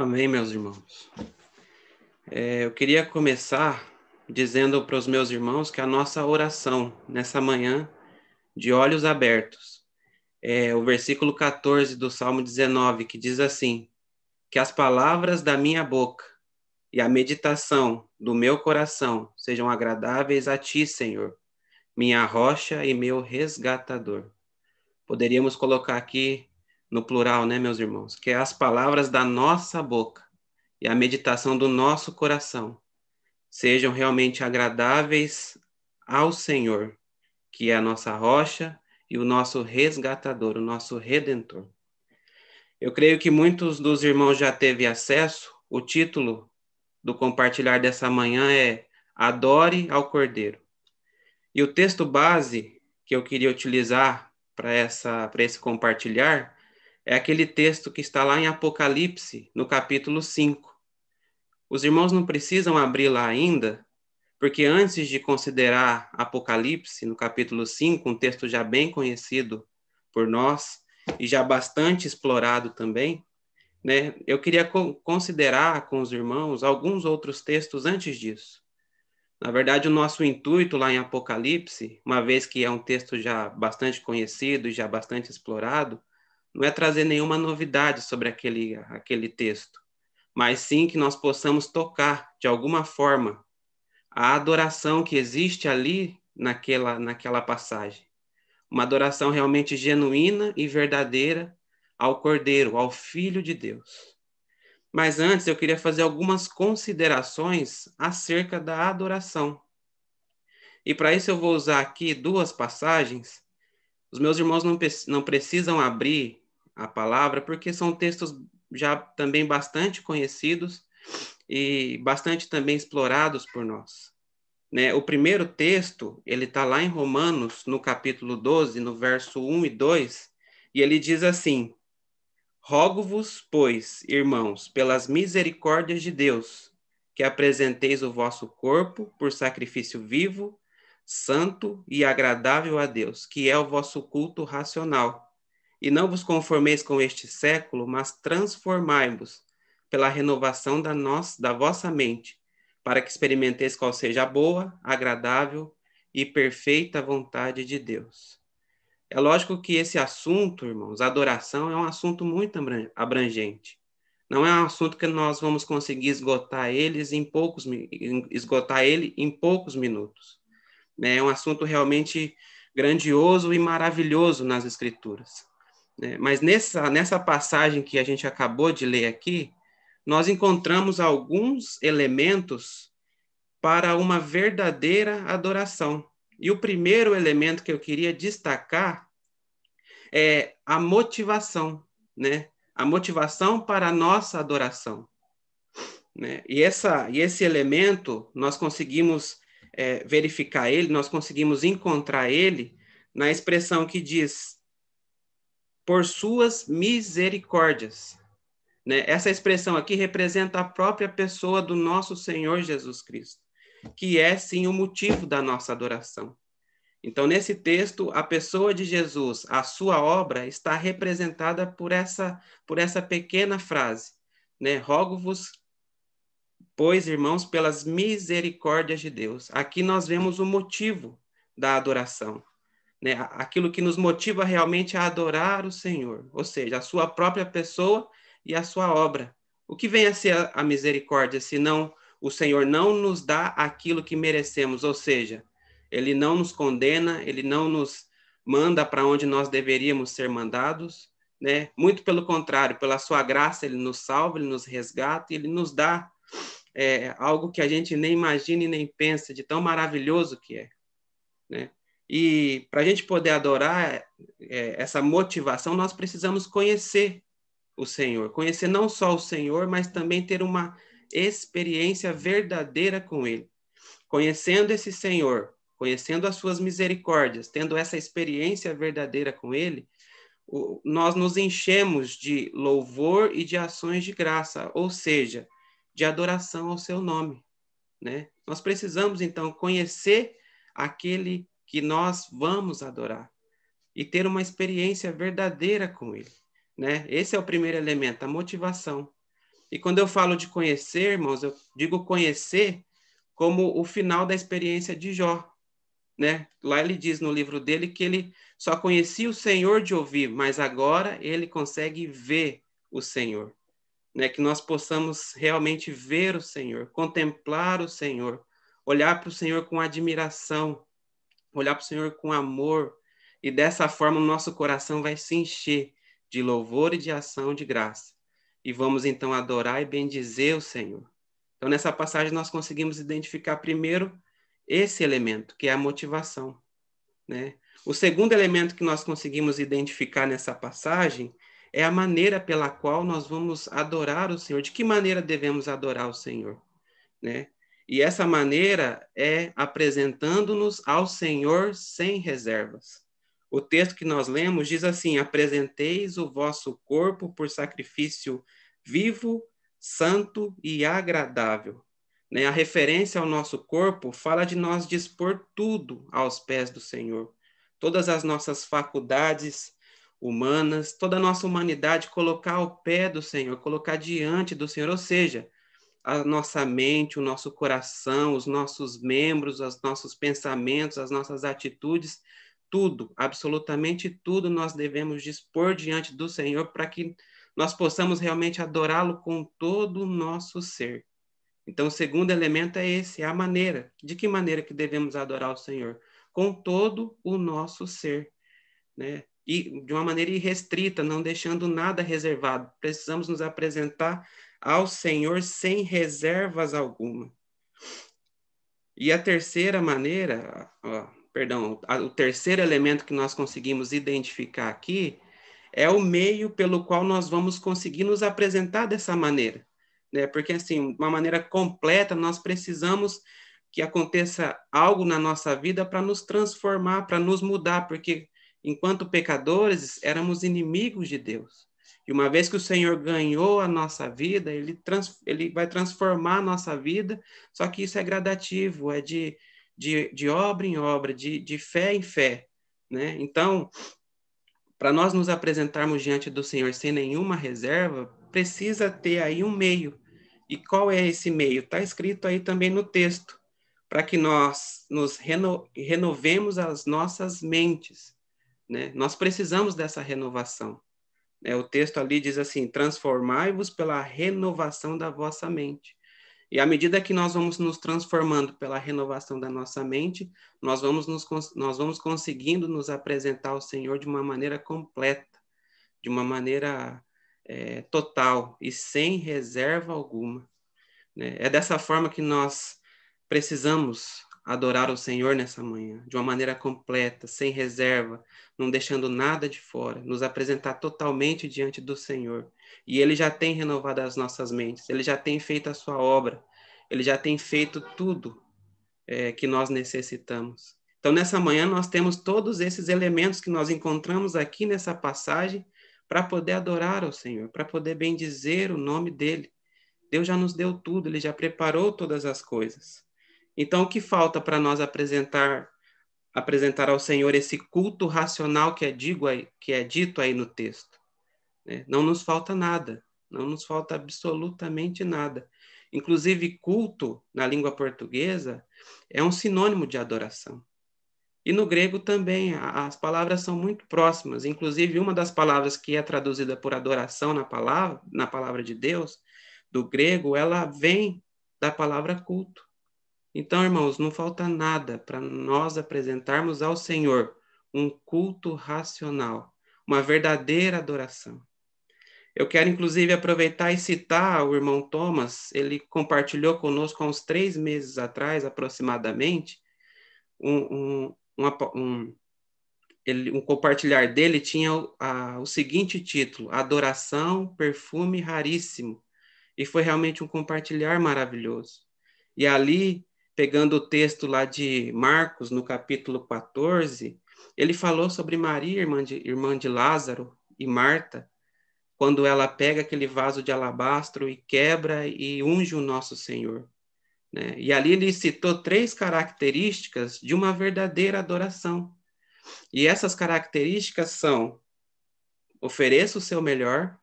Amém, meus irmãos. É, eu queria começar dizendo para os meus irmãos que a nossa oração nessa manhã, de olhos abertos, é o versículo 14 do Salmo 19, que diz assim: Que as palavras da minha boca e a meditação do meu coração sejam agradáveis a ti, Senhor, minha rocha e meu resgatador. Poderíamos colocar aqui no plural, né, meus irmãos? Que é as palavras da nossa boca e a meditação do nosso coração sejam realmente agradáveis ao Senhor, que é a nossa rocha e o nosso resgatador, o nosso redentor. Eu creio que muitos dos irmãos já teve acesso. O título do compartilhar dessa manhã é Adore ao Cordeiro. E o texto base que eu queria utilizar para essa para esse compartilhar é aquele texto que está lá em Apocalipse, no capítulo 5. Os irmãos não precisam abrir lá ainda, porque antes de considerar Apocalipse, no capítulo 5, um texto já bem conhecido por nós e já bastante explorado também, né, eu queria co considerar com os irmãos alguns outros textos antes disso. Na verdade, o nosso intuito lá em Apocalipse, uma vez que é um texto já bastante conhecido e já bastante explorado, não é trazer nenhuma novidade sobre aquele, aquele texto, mas sim que nós possamos tocar, de alguma forma, a adoração que existe ali naquela, naquela passagem. Uma adoração realmente genuína e verdadeira ao Cordeiro, ao Filho de Deus. Mas antes eu queria fazer algumas considerações acerca da adoração. E para isso eu vou usar aqui duas passagens. Os meus irmãos não, não precisam abrir a palavra, porque são textos já também bastante conhecidos e bastante também explorados por nós. Né? O primeiro texto, ele está lá em Romanos, no capítulo 12, no verso 1 e 2, e ele diz assim: Rogo-vos, pois, irmãos, pelas misericórdias de Deus, que apresenteis o vosso corpo por sacrifício vivo, santo e agradável a Deus, que é o vosso culto racional e não vos conformeis com este século, mas transformai-vos pela renovação da, nossa, da vossa mente, para que experimenteis qual seja a boa, agradável e perfeita vontade de Deus. É lógico que esse assunto, irmãos, adoração, é um assunto muito abrangente. Não é um assunto que nós vamos conseguir esgotar eles em poucos esgotar ele em poucos minutos. É um assunto realmente grandioso e maravilhoso nas escrituras. Né? Mas nessa, nessa passagem que a gente acabou de ler aqui, nós encontramos alguns elementos para uma verdadeira adoração. E o primeiro elemento que eu queria destacar é a motivação, né? A motivação para a nossa adoração. Né? E, essa, e esse elemento, nós conseguimos é, verificar ele, nós conseguimos encontrar ele na expressão que diz por suas misericórdias. Né? Essa expressão aqui representa a própria pessoa do nosso Senhor Jesus Cristo, que é sim o motivo da nossa adoração. Então, nesse texto, a pessoa de Jesus, a sua obra, está representada por essa, por essa pequena frase, né? Rogo-vos, pois, irmãos, pelas misericórdias de Deus. Aqui nós vemos o motivo da adoração né, aquilo que nos motiva realmente a adorar o Senhor, ou seja, a sua própria pessoa e a sua obra. O que vem a ser a misericórdia, se não o Senhor não nos dá aquilo que merecemos, ou seja, ele não nos condena, ele não nos manda para onde nós deveríamos ser mandados, né? Muito pelo contrário, pela sua graça ele nos salva, ele nos resgata, ele nos dá é, algo que a gente nem imagina e nem pensa de tão maravilhoso que é, né? E para a gente poder adorar é, essa motivação, nós precisamos conhecer o Senhor. Conhecer não só o Senhor, mas também ter uma experiência verdadeira com Ele. Conhecendo esse Senhor, conhecendo as suas misericórdias, tendo essa experiência verdadeira com Ele, nós nos enchemos de louvor e de ações de graça, ou seja, de adoração ao seu nome. Né? Nós precisamos, então, conhecer aquele que nós vamos adorar e ter uma experiência verdadeira com Ele. Né? Esse é o primeiro elemento, a motivação. E quando eu falo de conhecer, irmãos, eu digo conhecer como o final da experiência de Jó. Né? Lá ele diz no livro dele que ele só conhecia o Senhor de ouvir, mas agora ele consegue ver o Senhor. Né? Que nós possamos realmente ver o Senhor, contemplar o Senhor, olhar para o Senhor com admiração, olhar para o Senhor com amor, e dessa forma o nosso coração vai se encher de louvor e de ação de graça. E vamos então adorar e bendizer o Senhor. Então, nessa passagem, nós conseguimos identificar primeiro esse elemento, que é a motivação. Né? O segundo elemento que nós conseguimos identificar nessa passagem é a maneira pela qual nós vamos adorar o Senhor. De que maneira devemos adorar o Senhor? Né? E essa maneira é apresentando-nos ao Senhor sem reservas. O texto que nós lemos diz assim: Apresenteis o vosso corpo por sacrifício vivo, santo e agradável. Né? A referência ao nosso corpo fala de nós dispor tudo aos pés do Senhor. Todas as nossas faculdades humanas, toda a nossa humanidade, colocar ao pé do Senhor, colocar diante do Senhor, ou seja, a nossa mente, o nosso coração, os nossos membros, os nossos pensamentos, as nossas atitudes, tudo, absolutamente tudo nós devemos dispor diante do Senhor para que nós possamos realmente adorá-lo com todo o nosso ser. Então, o segundo elemento é esse, é a maneira. De que maneira que devemos adorar o Senhor? Com todo o nosso ser, né? E de uma maneira irrestrita, não deixando nada reservado. Precisamos nos apresentar ao Senhor sem reservas alguma. E a terceira maneira, ó, perdão, a, o terceiro elemento que nós conseguimos identificar aqui é o meio pelo qual nós vamos conseguir nos apresentar dessa maneira, né? Porque assim, uma maneira completa, nós precisamos que aconteça algo na nossa vida para nos transformar, para nos mudar, porque enquanto pecadores éramos inimigos de Deus. E uma vez que o Senhor ganhou a nossa vida, ele, trans, ele vai transformar a nossa vida, só que isso é gradativo, é de, de, de obra em obra, de, de fé em fé. Né? Então, para nós nos apresentarmos diante do Senhor sem nenhuma reserva, precisa ter aí um meio. E qual é esse meio? Está escrito aí também no texto, para que nós nos reno, renovemos as nossas mentes. Né? Nós precisamos dessa renovação. É, o texto ali diz assim: transformai-vos pela renovação da vossa mente. E à medida que nós vamos nos transformando pela renovação da nossa mente, nós vamos, nos, nós vamos conseguindo nos apresentar ao Senhor de uma maneira completa, de uma maneira é, total e sem reserva alguma. Né? É dessa forma que nós precisamos adorar o Senhor nessa manhã, de uma maneira completa, sem reserva, não deixando nada de fora, nos apresentar totalmente diante do Senhor. E Ele já tem renovado as nossas mentes, Ele já tem feito a sua obra, Ele já tem feito tudo é, que nós necessitamos. Então, nessa manhã, nós temos todos esses elementos que nós encontramos aqui nessa passagem para poder adorar ao Senhor, para poder bendizer o nome dEle. Deus já nos deu tudo, Ele já preparou todas as coisas. Então, o que falta para nós apresentar apresentar ao Senhor esse culto racional que é, digo aí, que é dito aí no texto? Né? Não nos falta nada, não nos falta absolutamente nada. Inclusive, culto, na língua portuguesa, é um sinônimo de adoração. E no grego também, as palavras são muito próximas. Inclusive, uma das palavras que é traduzida por adoração na palavra, na palavra de Deus, do grego, ela vem da palavra culto. Então, irmãos, não falta nada para nós apresentarmos ao Senhor um culto racional, uma verdadeira adoração. Eu quero, inclusive, aproveitar e citar o irmão Thomas, ele compartilhou conosco há uns três meses atrás, aproximadamente, um, um, um, ele, um compartilhar dele tinha o, seguinte título: Adoração, Perfume Raríssimo. E foi realmente um compartilhar maravilhoso. E ali pegando o texto lá de Marcos, no capítulo 14, ele falou sobre Maria, irmã de, irmã de Lázaro, e Marta, quando ela pega aquele vaso de alabastro e quebra e unge o nosso Senhor. Né? E ali ele citou três características de uma verdadeira adoração. E essas características são: ofereça o seu melhor,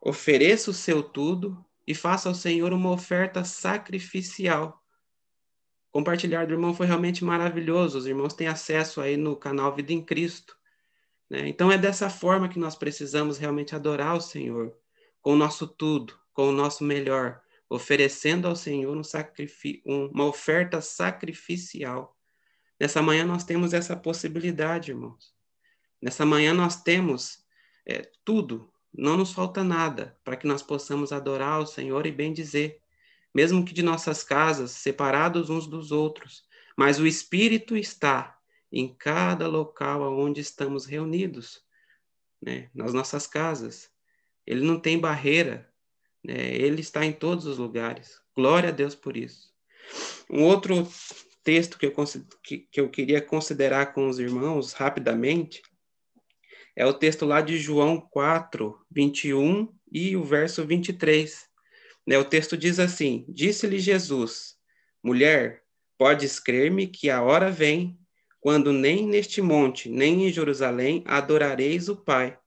ofereça o seu tudo e faça ao Senhor uma oferta sacrificial. Compartilhar do irmão foi realmente maravilhoso. Os irmãos têm acesso aí no canal Vida em Cristo. Né? Então é dessa forma que nós precisamos realmente adorar o Senhor, com o nosso tudo, com o nosso melhor, oferecendo ao Senhor um uma oferta sacrificial. Nessa manhã nós temos essa possibilidade, irmãos. Nessa manhã nós temos é, tudo, não nos falta nada para que nós possamos adorar o Senhor e bem dizer, mesmo que de nossas casas, separados uns dos outros, mas o Espírito está em cada local onde estamos reunidos, né? nas nossas casas. Ele não tem barreira, né? ele está em todos os lugares. Glória a Deus por isso. Um outro texto que eu, que, eu queria considerar com os irmãos rapidamente é o texto lá de João 4, 21 e o verso 23. Né? O texto diz assim: Disse-lhe Jesus, mulher, podes crer-me que a hora vem quando nem neste monte, nem em Jerusalém adorareis o Pai.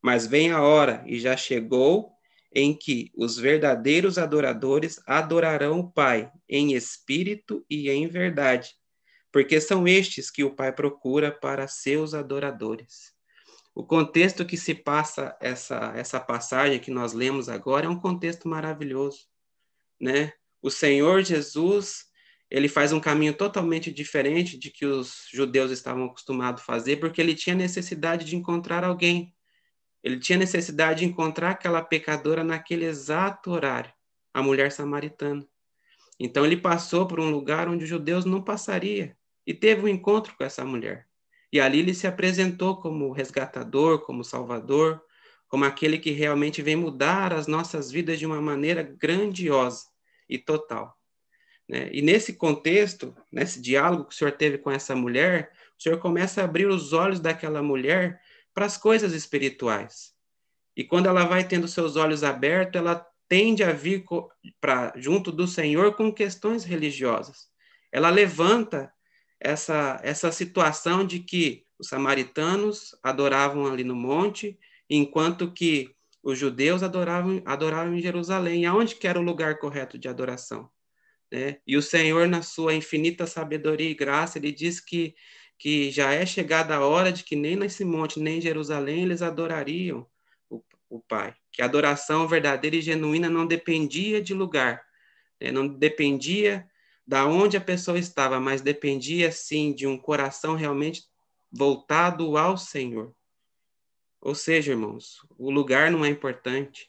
Mas vem a hora, e já chegou, em que os verdadeiros adoradores adorarão o Pai em espírito e em verdade, porque são estes que o Pai procura para seus adoradores. O contexto que se passa essa, essa passagem que nós lemos agora é um contexto maravilhoso, né? O Senhor Jesus ele faz um caminho totalmente diferente de que os judeus estavam acostumados a fazer, porque ele tinha necessidade de encontrar alguém. Ele tinha necessidade de encontrar aquela pecadora naquele exato horário, a mulher samaritana. Então ele passou por um lugar onde os judeus não passaria e teve um encontro com essa mulher. E ali ele se apresentou como resgatador, como salvador, como aquele que realmente vem mudar as nossas vidas de uma maneira grandiosa e total. Né? E nesse contexto, nesse diálogo que o senhor teve com essa mulher, o senhor começa a abrir os olhos daquela mulher para as coisas espirituais. E quando ela vai tendo seus olhos abertos, ela tende a vir para junto do Senhor com questões religiosas. Ela levanta essa essa situação de que os samaritanos adoravam ali no monte, enquanto que os judeus adoravam adoravam em Jerusalém. Aonde que era o lugar correto de adoração? Né? E o Senhor, na sua infinita sabedoria e graça, ele diz que, que já é chegada a hora de que nem nesse monte, nem em Jerusalém, eles adorariam o, o Pai. Que a adoração verdadeira e genuína não dependia de lugar, né? não dependia da onde a pessoa estava, mas dependia, sim, de um coração realmente voltado ao Senhor. Ou seja, irmãos, o lugar não é importante.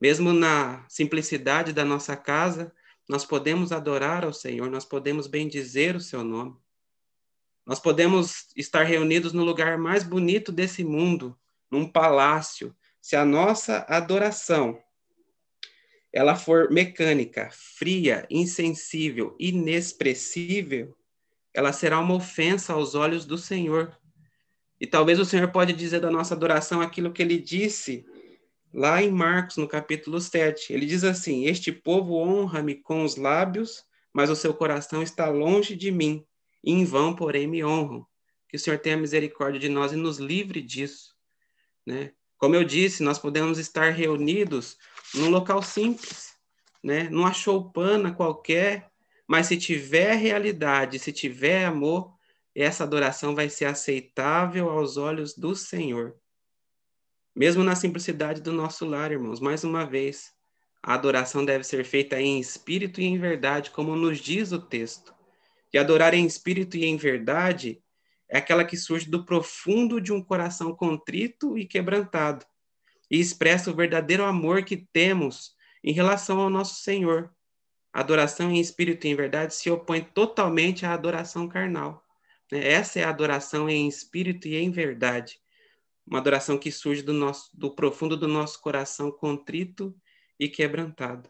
Mesmo na simplicidade da nossa casa, nós podemos adorar ao Senhor, nós podemos bendizer o seu nome. Nós podemos estar reunidos no lugar mais bonito desse mundo, num palácio. Se a nossa adoração ela for mecânica, fria, insensível, inexpressível, ela será uma ofensa aos olhos do Senhor. E talvez o Senhor pode dizer da nossa adoração aquilo que ele disse lá em Marcos, no capítulo 7. Ele diz assim: Este povo honra-me com os lábios, mas o seu coração está longe de mim. Em vão, porém, me honram. Que o Senhor tenha misericórdia de nós e nos livre disso. Né? Como eu disse, nós podemos estar reunidos num local simples, né? numa choupana qualquer, mas se tiver realidade, se tiver amor, essa adoração vai ser aceitável aos olhos do Senhor. Mesmo na simplicidade do nosso lar, irmãos, mais uma vez, a adoração deve ser feita em espírito e em verdade, como nos diz o texto. E adorar em espírito e em verdade é aquela que surge do profundo de um coração contrito e quebrantado, e expressa o verdadeiro amor que temos em relação ao nosso Senhor. Adoração em espírito e em verdade se opõe totalmente à adoração carnal. Né? Essa é a adoração em espírito e em verdade uma adoração que surge do, nosso, do profundo do nosso coração contrito e quebrantado.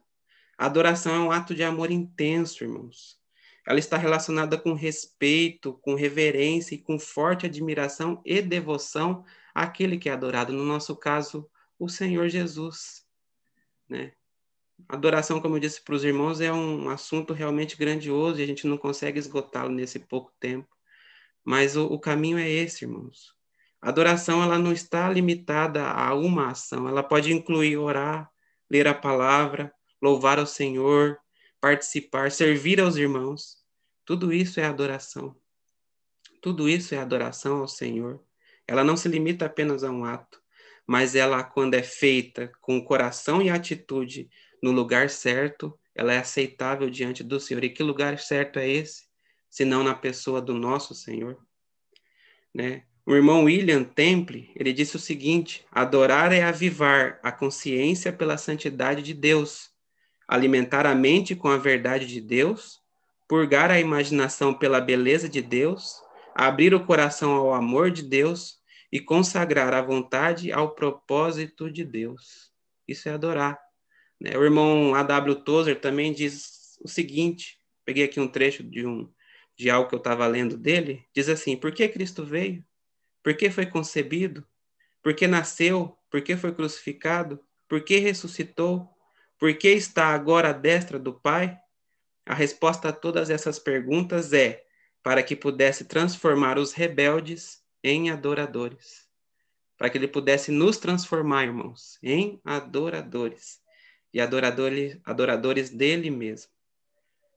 A adoração é um ato de amor intenso, irmãos. Ela está relacionada com respeito, com reverência e com forte admiração e devoção àquele que é adorado, no nosso caso, o Senhor Jesus. Né? Adoração, como eu disse para os irmãos, é um assunto realmente grandioso e a gente não consegue esgotá-lo nesse pouco tempo. Mas o, o caminho é esse, irmãos. A adoração ela não está limitada a uma ação, ela pode incluir orar, ler a palavra, louvar ao Senhor, participar, servir aos irmãos. Tudo isso é adoração. Tudo isso é adoração ao Senhor. Ela não se limita apenas a um ato, mas ela, quando é feita com coração e atitude no lugar certo, ela é aceitável diante do Senhor. E que lugar certo é esse? Senão na pessoa do nosso Senhor. Né? O irmão William Temple, ele disse o seguinte: adorar é avivar a consciência pela santidade de Deus, alimentar a mente com a verdade de Deus, purgar a imaginação pela beleza de Deus, abrir o coração ao amor de Deus e consagrar a vontade ao propósito de Deus. Isso é adorar. Né? O irmão A.W. Tozer também diz o seguinte: peguei aqui um trecho de um de algo que eu estava lendo dele, diz assim: por que Cristo veio? Por que foi concebido? Por que nasceu? Por que foi crucificado? Por que ressuscitou? Por que está agora à destra do Pai? A resposta a todas essas perguntas é para que pudesse transformar os rebeldes em adoradores. Para que ele pudesse nos transformar, irmãos, em adoradores. E adoradores, adoradores dele mesmo.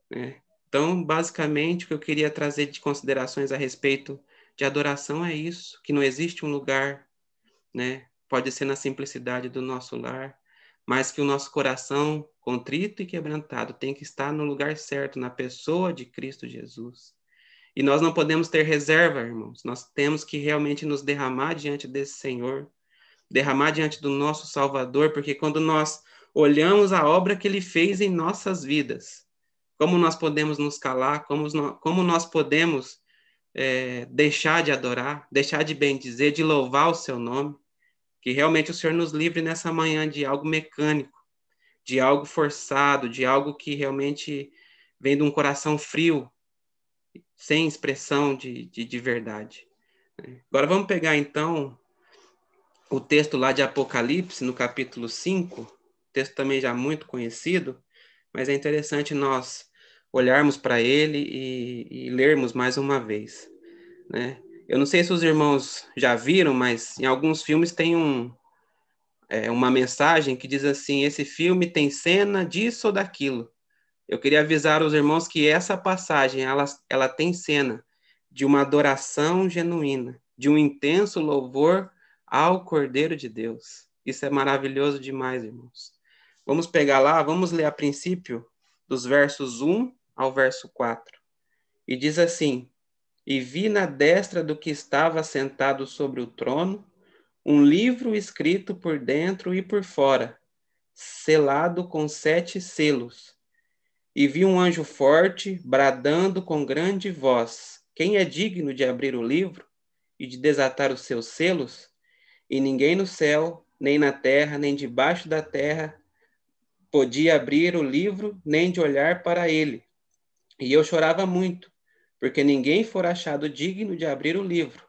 Né? Então, basicamente, o que eu queria trazer de considerações a respeito de adoração é isso, que não existe um lugar, né? Pode ser na simplicidade do nosso lar, mas que o nosso coração contrito e quebrantado tem que estar no lugar certo, na pessoa de Cristo Jesus. E nós não podemos ter reserva, irmãos. Nós temos que realmente nos derramar diante desse Senhor, derramar diante do nosso Salvador, porque quando nós olhamos a obra que ele fez em nossas vidas, como nós podemos nos calar, como, como nós podemos é, deixar de adorar, deixar de bendizer, de louvar o seu nome. Que realmente o Senhor nos livre nessa manhã de algo mecânico, de algo forçado, de algo que realmente vem de um coração frio, sem expressão de, de, de verdade. Agora vamos pegar então o texto lá de Apocalipse, no capítulo 5, texto também já muito conhecido, mas é interessante nós olharmos para ele e, e, lermos mais uma vez, né? Eu não sei se os irmãos já viram, mas em alguns filmes tem um, é, uma mensagem que diz assim: esse filme tem cena disso ou daquilo. Eu queria avisar os irmãos que essa passagem ela, ela tem cena de uma adoração genuína, de um intenso louvor ao Cordeiro de Deus. Isso é maravilhoso demais, irmãos. Vamos pegar lá, vamos ler a princípio dos versos 1 ao verso 4. E diz assim: E vi na destra do que estava sentado sobre o trono um livro escrito por dentro e por fora, selado com sete selos. E vi um anjo forte bradando com grande voz: Quem é digno de abrir o livro e de desatar os seus selos? E ninguém no céu, nem na terra, nem debaixo da terra podia abrir o livro, nem de olhar para ele. E eu chorava muito, porque ninguém for achado digno de abrir o livro,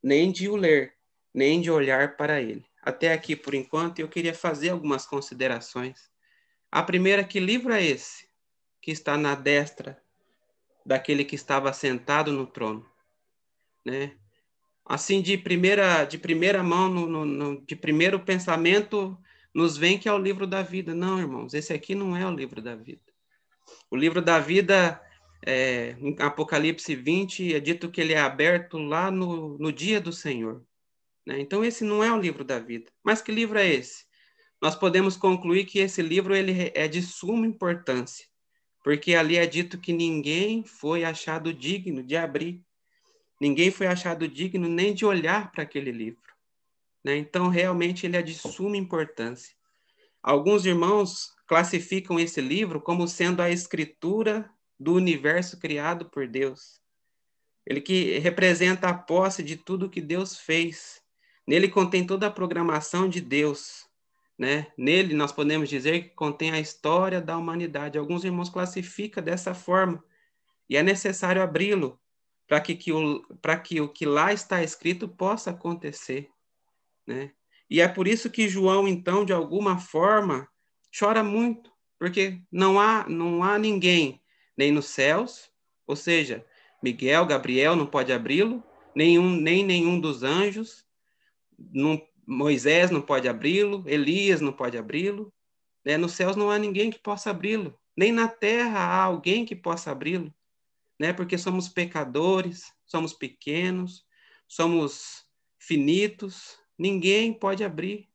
nem de o ler, nem de olhar para ele. Até aqui por enquanto, eu queria fazer algumas considerações. A primeira, que livro é esse que está na destra daquele que estava sentado no trono, né? Assim de primeira de primeira mão, no, no, no, de primeiro pensamento, nos vem que é o livro da vida. Não, irmãos, esse aqui não é o livro da vida. O livro da vida é, em Apocalipse 20, é dito que ele é aberto lá no, no dia do Senhor. Né? Então, esse não é o livro da vida. Mas que livro é esse? Nós podemos concluir que esse livro ele é de suma importância, porque ali é dito que ninguém foi achado digno de abrir, ninguém foi achado digno nem de olhar para aquele livro. Né? Então, realmente, ele é de suma importância. Alguns irmãos classificam esse livro como sendo a escritura do universo criado por Deus. Ele que representa a posse de tudo que Deus fez. Nele contém toda a programação de Deus. Né? Nele nós podemos dizer que contém a história da humanidade. Alguns irmãos classificam dessa forma. E é necessário abri-lo para que, que, o, que o que lá está escrito possa acontecer. Né? E é por isso que João, então, de alguma forma, chora muito, porque não há, não há ninguém nem nos céus, ou seja, Miguel, Gabriel não pode abri-lo, nenhum, nem nenhum dos anjos, não, Moisés não pode abri-lo, Elias não pode abri-lo, Né? Nos céus não há ninguém que possa abri-lo, nem na terra há alguém que possa abri-lo, né? Porque somos pecadores, somos pequenos, somos finitos, ninguém pode abrir.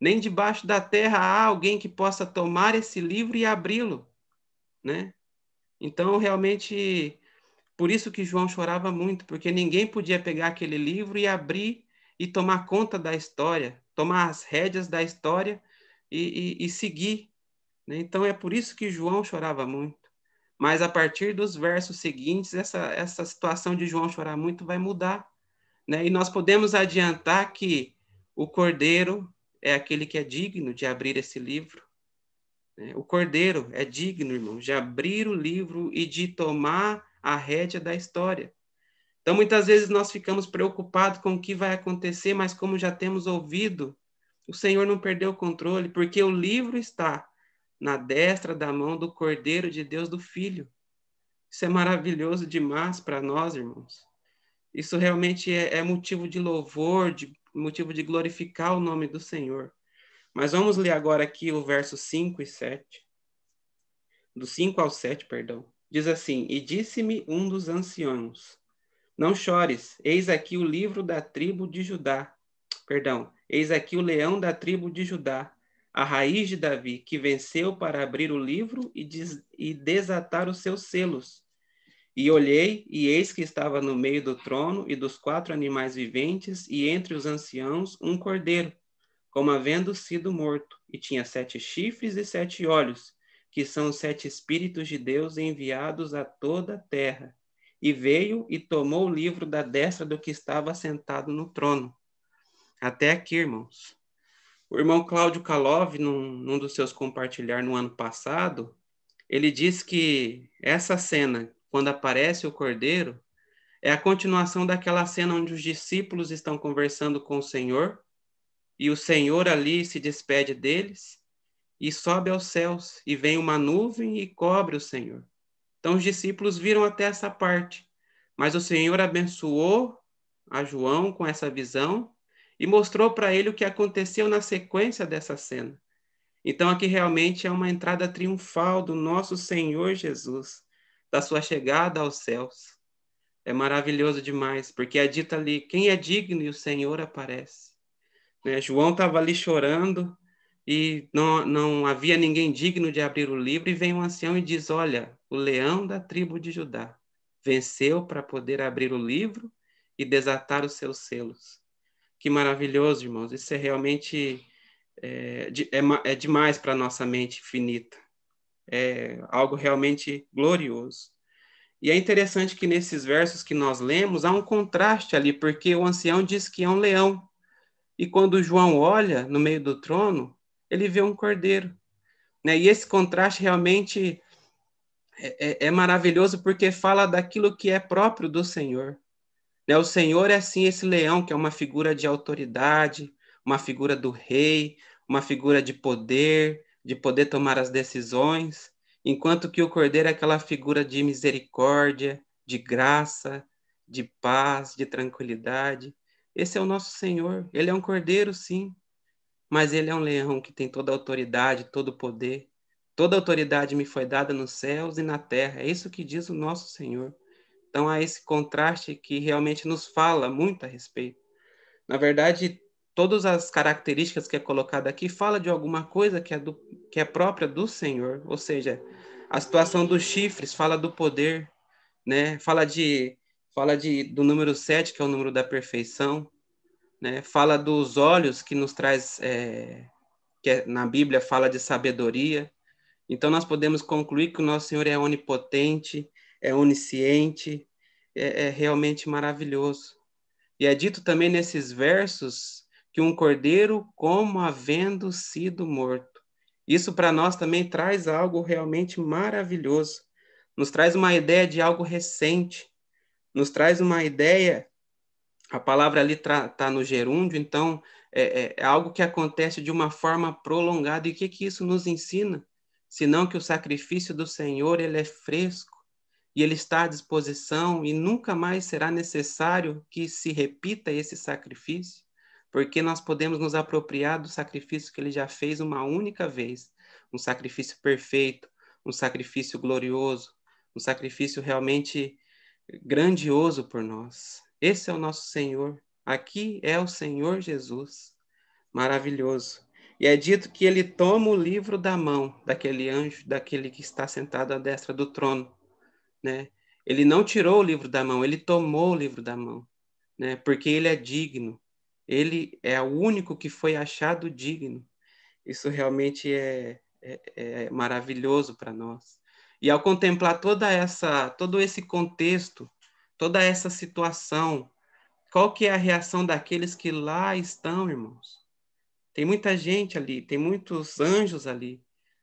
Nem debaixo da terra há alguém que possa tomar esse livro e abri-lo, né? Então, realmente, por isso que João chorava muito, porque ninguém podia pegar aquele livro e abrir e tomar conta da história, tomar as rédeas da história e, e, e seguir. Né? Então, é por isso que João chorava muito. Mas a partir dos versos seguintes, essa, essa situação de João chorar muito vai mudar. Né? E nós podemos adiantar que o cordeiro é aquele que é digno de abrir esse livro. Né? O cordeiro é digno, irmão, de abrir o livro e de tomar a rédea da história. Então, muitas vezes nós ficamos preocupados com o que vai acontecer, mas como já temos ouvido, o Senhor não perdeu o controle, porque o livro está na destra da mão do Cordeiro de Deus do Filho. Isso é maravilhoso demais para nós, irmãos. Isso realmente é, é motivo de louvor, de motivo de glorificar o nome do Senhor. Mas vamos ler agora aqui o verso 5 e 7. Do 5 ao 7, perdão. Diz assim: E disse-me um dos anciãos: Não chores, eis aqui o livro da tribo de Judá. Perdão, eis aqui o leão da tribo de Judá, a raiz de Davi, que venceu para abrir o livro e, des e desatar os seus selos. E olhei, e eis que estava no meio do trono e dos quatro animais viventes, e entre os anciãos um cordeiro, como havendo sido morto, e tinha sete chifres e sete olhos, que são os sete Espíritos de Deus enviados a toda a terra. E veio e tomou o livro da destra do que estava sentado no trono. Até aqui, irmãos. O irmão Cláudio Kalov, num, num dos seus compartilhar no ano passado, ele diz que essa cena quando aparece o cordeiro, é a continuação daquela cena onde os discípulos estão conversando com o Senhor e o Senhor ali se despede deles e sobe aos céus e vem uma nuvem e cobre o Senhor. Então os discípulos viram até essa parte, mas o Senhor abençoou a João com essa visão e mostrou para ele o que aconteceu na sequência dessa cena. Então aqui realmente é uma entrada triunfal do nosso Senhor Jesus da sua chegada aos céus. É maravilhoso demais, porque é dito ali: quem é digno e o Senhor aparece. Né? João estava ali chorando e não, não havia ninguém digno de abrir o livro, e vem um ancião e diz: Olha, o leão da tribo de Judá venceu para poder abrir o livro e desatar os seus selos. Que maravilhoso, irmãos! Isso é realmente é, é, é demais para nossa mente finita é algo realmente glorioso. E é interessante que nesses versos que nós lemos há um contraste ali, porque o ancião diz que é um leão. E quando João olha no meio do trono, ele vê um cordeiro. Né? E esse contraste realmente é, é, é maravilhoso porque fala daquilo que é próprio do Senhor. Né? O Senhor é assim esse leão, que é uma figura de autoridade, uma figura do rei, uma figura de poder, de poder tomar as decisões, enquanto que o cordeiro é aquela figura de misericórdia, de graça, de paz, de tranquilidade. Esse é o nosso Senhor. Ele é um cordeiro, sim, mas ele é um leão que tem toda a autoridade, todo o poder. Toda autoridade me foi dada nos céus e na terra. É isso que diz o nosso Senhor. Então há esse contraste que realmente nos fala muito a respeito. Na verdade, todas as características que é colocada aqui fala de alguma coisa que é, do, que é própria do Senhor, ou seja, a situação dos chifres fala do poder, né? Fala de fala de do número 7, que é o número da perfeição, né? Fala dos olhos que nos traz é, que é, na Bíblia fala de sabedoria. Então nós podemos concluir que o nosso Senhor é onipotente, é onisciente, é, é realmente maravilhoso. E é dito também nesses versos que um cordeiro como havendo sido morto. Isso para nós também traz algo realmente maravilhoso. Nos traz uma ideia de algo recente. Nos traz uma ideia. A palavra ali está no gerúndio, então é, é, é, algo que acontece de uma forma prolongada. E o que, que isso nos ensina? Senão que o sacrifício do Senhor ele é fresco e ele está à disposição e nunca mais será necessário que se repita esse sacrifício porque nós podemos nos apropriar do sacrifício que ele já fez uma única vez, um sacrifício perfeito, um sacrifício glorioso, um sacrifício realmente grandioso por nós. Esse é o nosso Senhor. Aqui é o Senhor Jesus. Maravilhoso. E é dito que ele toma o livro da mão daquele anjo, daquele que está sentado à destra do trono, né? Ele não tirou o livro da mão, ele tomou o livro da mão, né? Porque ele é digno. Ele é o único que foi achado digno. Isso realmente é, é, é maravilhoso para nós. E ao contemplar toda essa, todo esse contexto, toda essa situação, qual que é a reação daqueles que lá estão, irmãos? Tem muita gente ali, tem muitos anjos ali,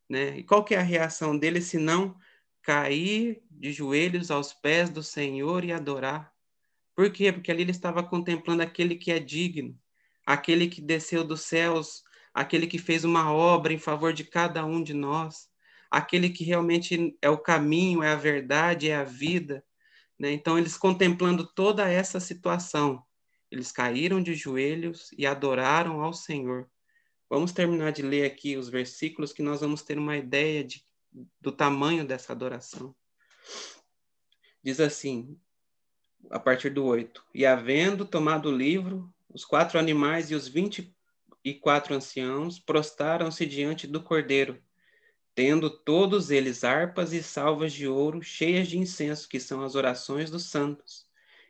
né? E qual que é a reação deles se não cair de joelhos aos pés do Senhor e adorar? Por quê? Porque ali ele estava contemplando aquele que é digno, aquele que desceu dos céus, aquele que fez uma obra em favor de cada um de nós, aquele que realmente é o caminho, é a verdade, é a vida. Né? Então, eles contemplando toda essa situação, eles caíram de joelhos e adoraram ao Senhor. Vamos terminar de ler aqui os versículos que nós vamos ter uma ideia de, do tamanho dessa adoração. Diz assim, a partir do 8: E havendo tomado o livro, os quatro animais e os vinte e quatro anciãos prostaram-se diante do cordeiro tendo todos eles harpas e salvas de ouro cheias de incenso, que são as orações dos santos,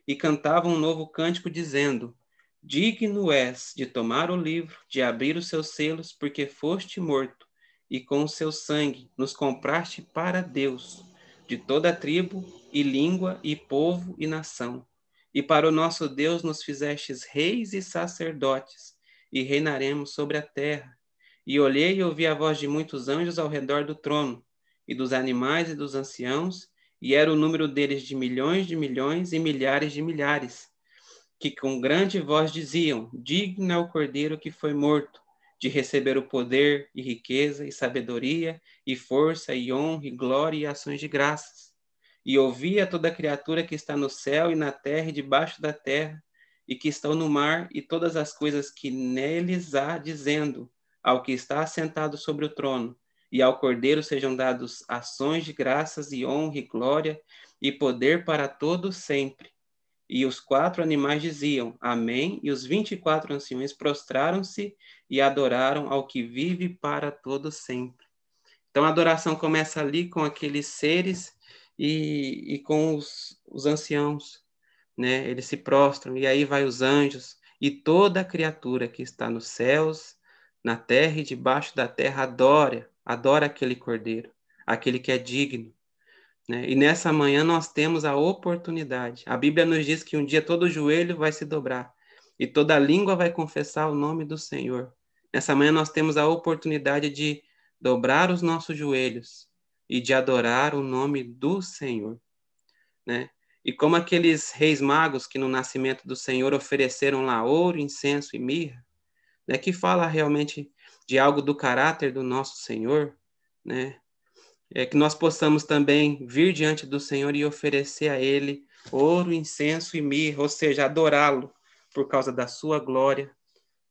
e cantavam um novo cântico, dizendo: Digno és de tomar o livro, de abrir os seus selos, porque foste morto, e com o seu sangue nos compraste para Deus, de toda tribo, e língua, e povo, e nação. E para o nosso Deus nos fizestes reis e sacerdotes, e reinaremos sobre a terra. E olhei e ouvi a voz de muitos anjos ao redor do trono, e dos animais e dos anciãos, e era o número deles de milhões de milhões e milhares de milhares, que com grande voz diziam: Digno é o cordeiro que foi morto, de receber o poder e riqueza e sabedoria e força e honra e glória e ações de graças. E ouvia toda criatura que está no céu e na terra e debaixo da terra, e que estão no mar, e todas as coisas que neles há, dizendo: ao que está assentado sobre o trono, e ao Cordeiro sejam dados ações de graças e honra e glória e poder para todos sempre. E os quatro animais diziam: Amém. E os vinte e quatro anciões prostraram-se e adoraram ao que vive para todos sempre. Então a adoração começa ali com aqueles seres e, e com os, os anciãos, né? Eles se prostram e aí vai os anjos e toda criatura que está nos céus na terra e debaixo da terra, adora, adora aquele cordeiro, aquele que é digno. Né? E nessa manhã nós temos a oportunidade. A Bíblia nos diz que um dia todo joelho vai se dobrar e toda língua vai confessar o nome do Senhor. Nessa manhã nós temos a oportunidade de dobrar os nossos joelhos e de adorar o nome do Senhor, né? E como aqueles reis magos que no nascimento do Senhor ofereceram lá ouro, incenso e mirra, né, que fala realmente de algo do caráter do nosso Senhor, né? É que nós possamos também vir diante do Senhor e oferecer a Ele ouro, incenso e mirra, ou seja, adorá-lo por causa da sua glória,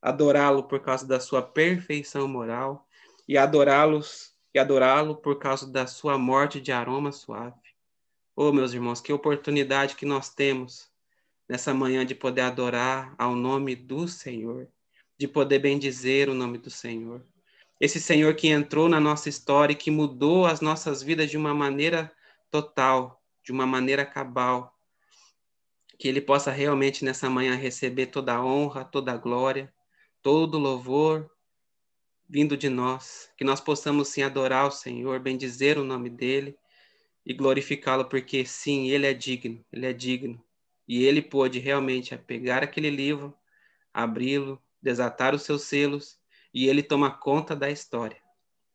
adorá-lo por causa da sua perfeição moral e adorá-los e adorá-lo por causa da sua morte de aroma suave. Oh, meus irmãos, que oportunidade que nós temos nessa manhã de poder adorar ao nome do Senhor de poder bendizer o nome do Senhor. Esse Senhor que entrou na nossa história e que mudou as nossas vidas de uma maneira total, de uma maneira cabal. Que Ele possa realmente nessa manhã receber toda a honra, toda a glória, todo o louvor vindo de nós. Que nós possamos sim adorar o Senhor, bendizer o nome dEle e glorificá-lo, porque sim, Ele é digno, Ele é digno. E Ele pôde realmente pegar aquele livro, abri-lo, desatar os seus selos e ele toma conta da história.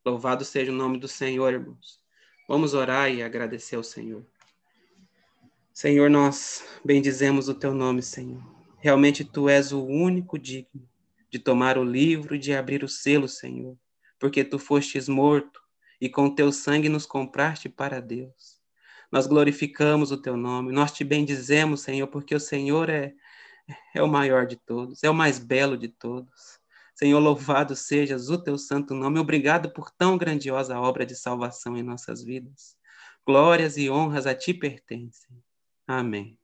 Louvado seja o nome do Senhor, irmãos. Vamos orar e agradecer ao Senhor. Senhor, nós bendizemos o teu nome, Senhor. Realmente tu és o único digno de tomar o livro e de abrir o selo, Senhor, porque tu fostes morto e com teu sangue nos compraste para Deus. Nós glorificamos o teu nome, nós te bendizemos, Senhor, porque o Senhor é é o maior de todos, é o mais belo de todos. Senhor, louvado sejas o teu santo nome. Obrigado por tão grandiosa obra de salvação em nossas vidas. Glórias e honras a ti pertencem. Amém.